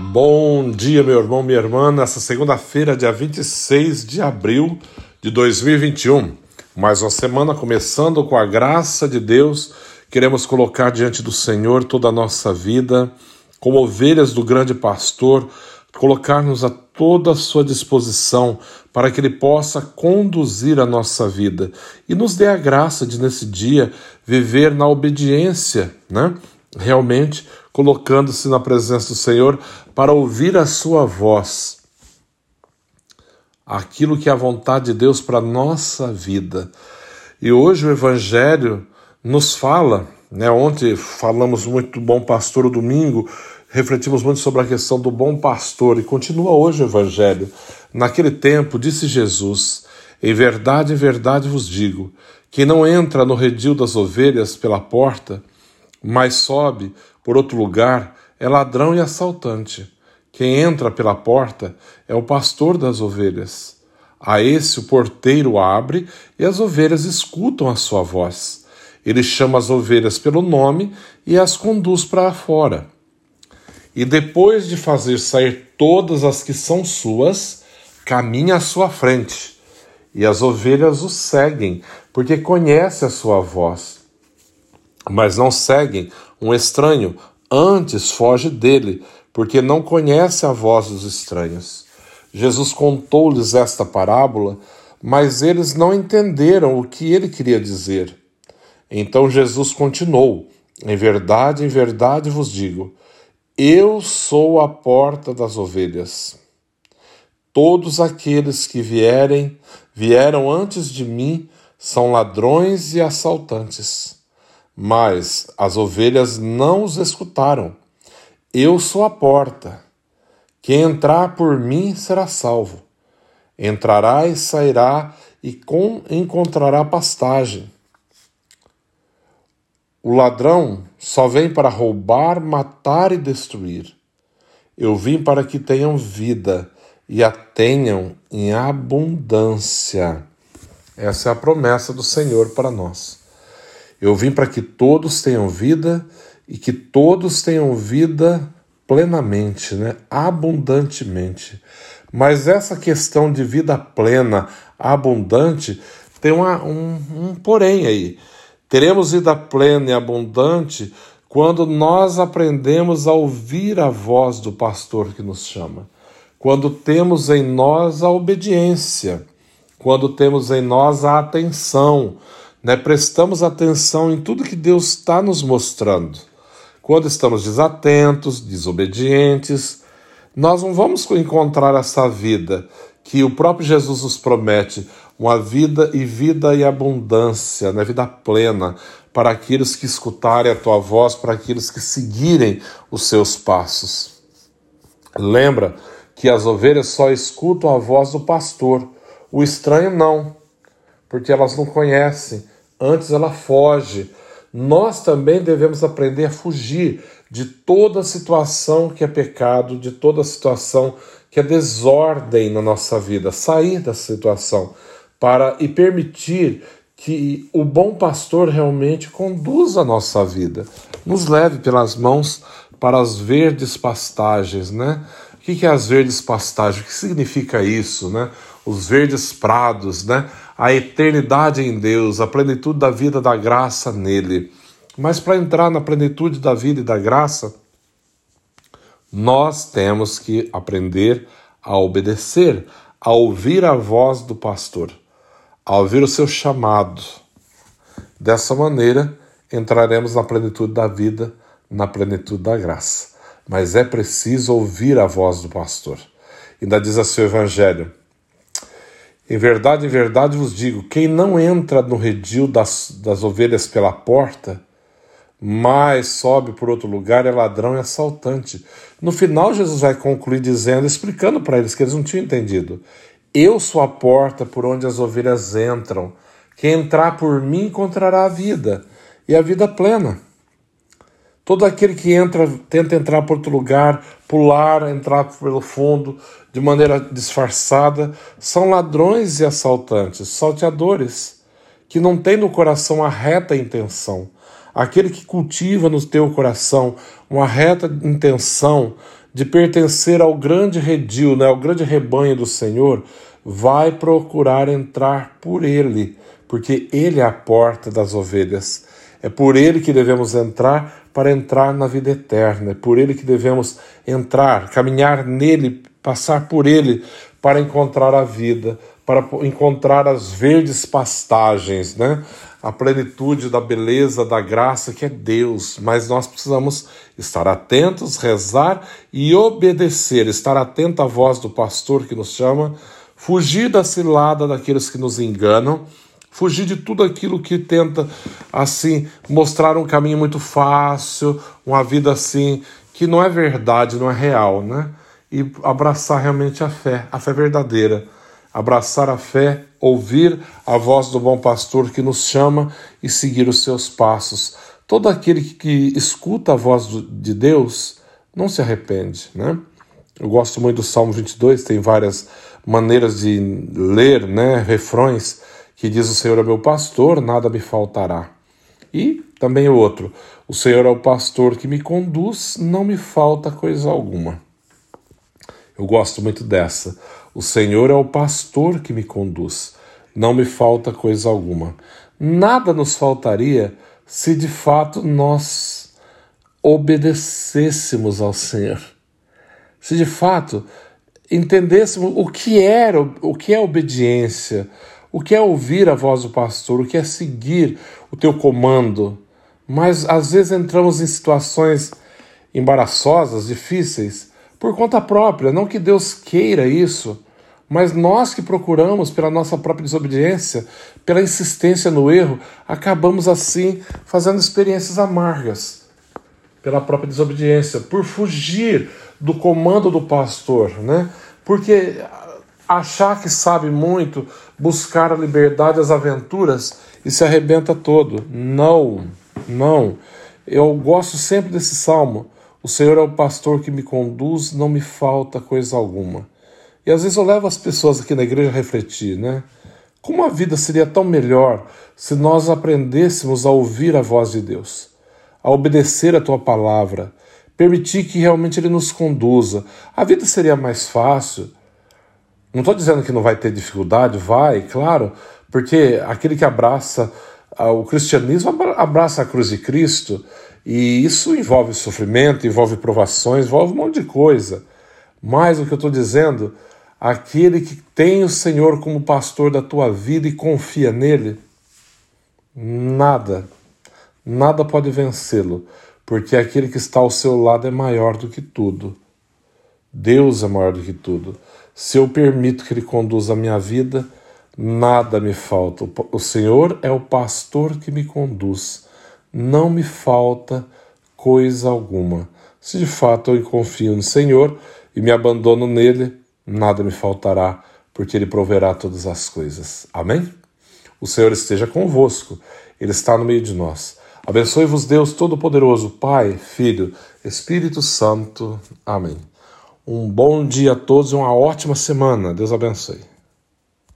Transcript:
Bom dia, meu irmão, minha irmã, nessa segunda-feira, dia 26 de abril de 2021. Mais uma semana começando com a graça de Deus. Queremos colocar diante do Senhor toda a nossa vida, como ovelhas do grande pastor, colocar-nos a toda a sua disposição para que Ele possa conduzir a nossa vida e nos dê a graça de, nesse dia, viver na obediência, né? Realmente colocando-se na presença do Senhor para ouvir a Sua voz. Aquilo que é a vontade de Deus para a nossa vida. E hoje o Evangelho nos fala, né? Ontem falamos muito do bom pastor o domingo, refletimos muito sobre a questão do bom pastor e continua hoje o Evangelho. Naquele tempo, disse Jesus: Em verdade, em verdade vos digo: quem não entra no redil das ovelhas pela porta, mas sobe por outro lugar, é ladrão e assaltante. Quem entra pela porta é o pastor das ovelhas. A esse o porteiro abre e as ovelhas escutam a sua voz. Ele chama as ovelhas pelo nome e as conduz para fora e depois de fazer sair todas as que são suas, caminha à sua frente. E as ovelhas o seguem, porque conhece a sua voz. Mas não seguem um estranho, antes foge dele, porque não conhece a voz dos estranhos. Jesus contou-lhes esta parábola, mas eles não entenderam o que ele queria dizer. Então Jesus continuou: Em verdade, em verdade vos digo, eu sou a porta das ovelhas. Todos aqueles que vierem, vieram antes de mim, são ladrões e assaltantes. Mas as ovelhas não os escutaram. Eu sou a porta. Quem entrar por mim será salvo. Entrará e sairá e com, encontrará pastagem. O ladrão só vem para roubar, matar e destruir. Eu vim para que tenham vida e a tenham em abundância. Essa é a promessa do Senhor para nós. Eu vim para que todos tenham vida e que todos tenham vida plenamente, né? abundantemente. Mas essa questão de vida plena, abundante, tem uma, um, um porém aí. Teremos vida plena e abundante quando nós aprendemos a ouvir a voz do pastor que nos chama, quando temos em nós a obediência, quando temos em nós a atenção, né? prestamos atenção em tudo que Deus está nos mostrando. Quando estamos desatentos, desobedientes, nós não vamos encontrar essa vida que o próprio Jesus nos promete, uma vida e vida e abundância, né? vida plena, para aqueles que escutarem a tua voz, para aqueles que seguirem os seus passos. Lembra que as ovelhas só escutam a voz do pastor, o estranho não, porque elas não conhecem, antes ela foge. Nós também devemos aprender a fugir de toda situação que é pecado, de toda situação que é desordem na nossa vida, sair dessa situação para e permitir que o bom pastor realmente conduza a nossa vida, nos leve pelas mãos para as verdes pastagens, né? O que é as verdes pastagens? O que significa isso, né? Os verdes prados, né? A eternidade em Deus, a plenitude da vida da graça nele. Mas para entrar na plenitude da vida e da graça, nós temos que aprender a obedecer, a ouvir a voz do pastor ao ouvir o seu chamado. Dessa maneira, entraremos na plenitude da vida, na plenitude da graça. Mas é preciso ouvir a voz do pastor. Ainda diz assim o Evangelho: Em verdade, em verdade vos digo: quem não entra no redil das, das ovelhas pela porta, mas sobe por outro lugar é ladrão e assaltante. No final, Jesus vai concluir dizendo, explicando para eles que eles não tinham entendido. Eu sou a porta por onde as ovelhas entram. Quem entrar por mim encontrará a vida, e a vida plena. Todo aquele que entra, tenta entrar por outro lugar, pular, entrar pelo fundo de maneira disfarçada, são ladrões e assaltantes, salteadores, que não têm no coração a reta intenção. Aquele que cultiva no teu coração uma reta intenção de pertencer ao grande redil, né, ao grande rebanho do Senhor, vai procurar entrar por ele, porque ele é a porta das ovelhas. É por ele que devemos entrar para entrar na vida eterna. É por ele que devemos entrar, caminhar nele, passar por ele para encontrar a vida, para encontrar as verdes pastagens, né? A plenitude da beleza, da graça que é Deus, mas nós precisamos estar atentos, rezar e obedecer, estar atento à voz do pastor que nos chama, fugir da cilada daqueles que nos enganam fugir de tudo aquilo que tenta assim mostrar um caminho muito fácil, uma vida assim que não é verdade, não é real, né? E abraçar realmente a fé, a fé verdadeira. Abraçar a fé, ouvir a voz do bom pastor que nos chama e seguir os seus passos. Todo aquele que escuta a voz de Deus não se arrepende, né? Eu gosto muito do Salmo 22, tem várias maneiras de ler, né, refrões que diz: O Senhor é meu pastor, nada me faltará. E também o outro: O Senhor é o pastor que me conduz, não me falta coisa alguma. Eu gosto muito dessa. O Senhor é o pastor que me conduz, não me falta coisa alguma. Nada nos faltaria se de fato nós obedecêssemos ao Senhor. Se de fato entendêssemos o que era, o que é obediência, o que é ouvir a voz do pastor? O que é seguir o teu comando? Mas às vezes entramos em situações embaraçosas, difíceis, por conta própria. Não que Deus queira isso, mas nós que procuramos, pela nossa própria desobediência, pela insistência no erro, acabamos assim fazendo experiências amargas pela própria desobediência, por fugir do comando do pastor, né? Porque achar que sabe muito, buscar a liberdade, as aventuras e se arrebenta todo. Não, não. Eu gosto sempre desse salmo. O Senhor é o pastor que me conduz, não me falta coisa alguma. E às vezes eu levo as pessoas aqui na igreja a refletir, né? Como a vida seria tão melhor se nós aprendêssemos a ouvir a voz de Deus, a obedecer a tua palavra, permitir que realmente Ele nos conduza. A vida seria mais fácil não estou dizendo que não vai ter dificuldade, vai, claro, porque aquele que abraça ah, o cristianismo abraça a cruz de Cristo e isso envolve sofrimento, envolve provações, envolve um monte de coisa. Mas o que eu estou dizendo, aquele que tem o Senhor como pastor da tua vida e confia nele, nada, nada pode vencê-lo, porque aquele que está ao seu lado é maior do que tudo. Deus é maior do que tudo. Se eu permito que Ele conduza a minha vida, nada me falta. O Senhor é o pastor que me conduz. Não me falta coisa alguma. Se de fato eu confio no Senhor e me abandono nele, nada me faltará, porque Ele proverá todas as coisas. Amém? O Senhor esteja convosco, Ele está no meio de nós. Abençoe-vos, Deus Todo-Poderoso, Pai, Filho, Espírito Santo. Amém. Um bom dia a todos e uma ótima semana. Deus abençoe.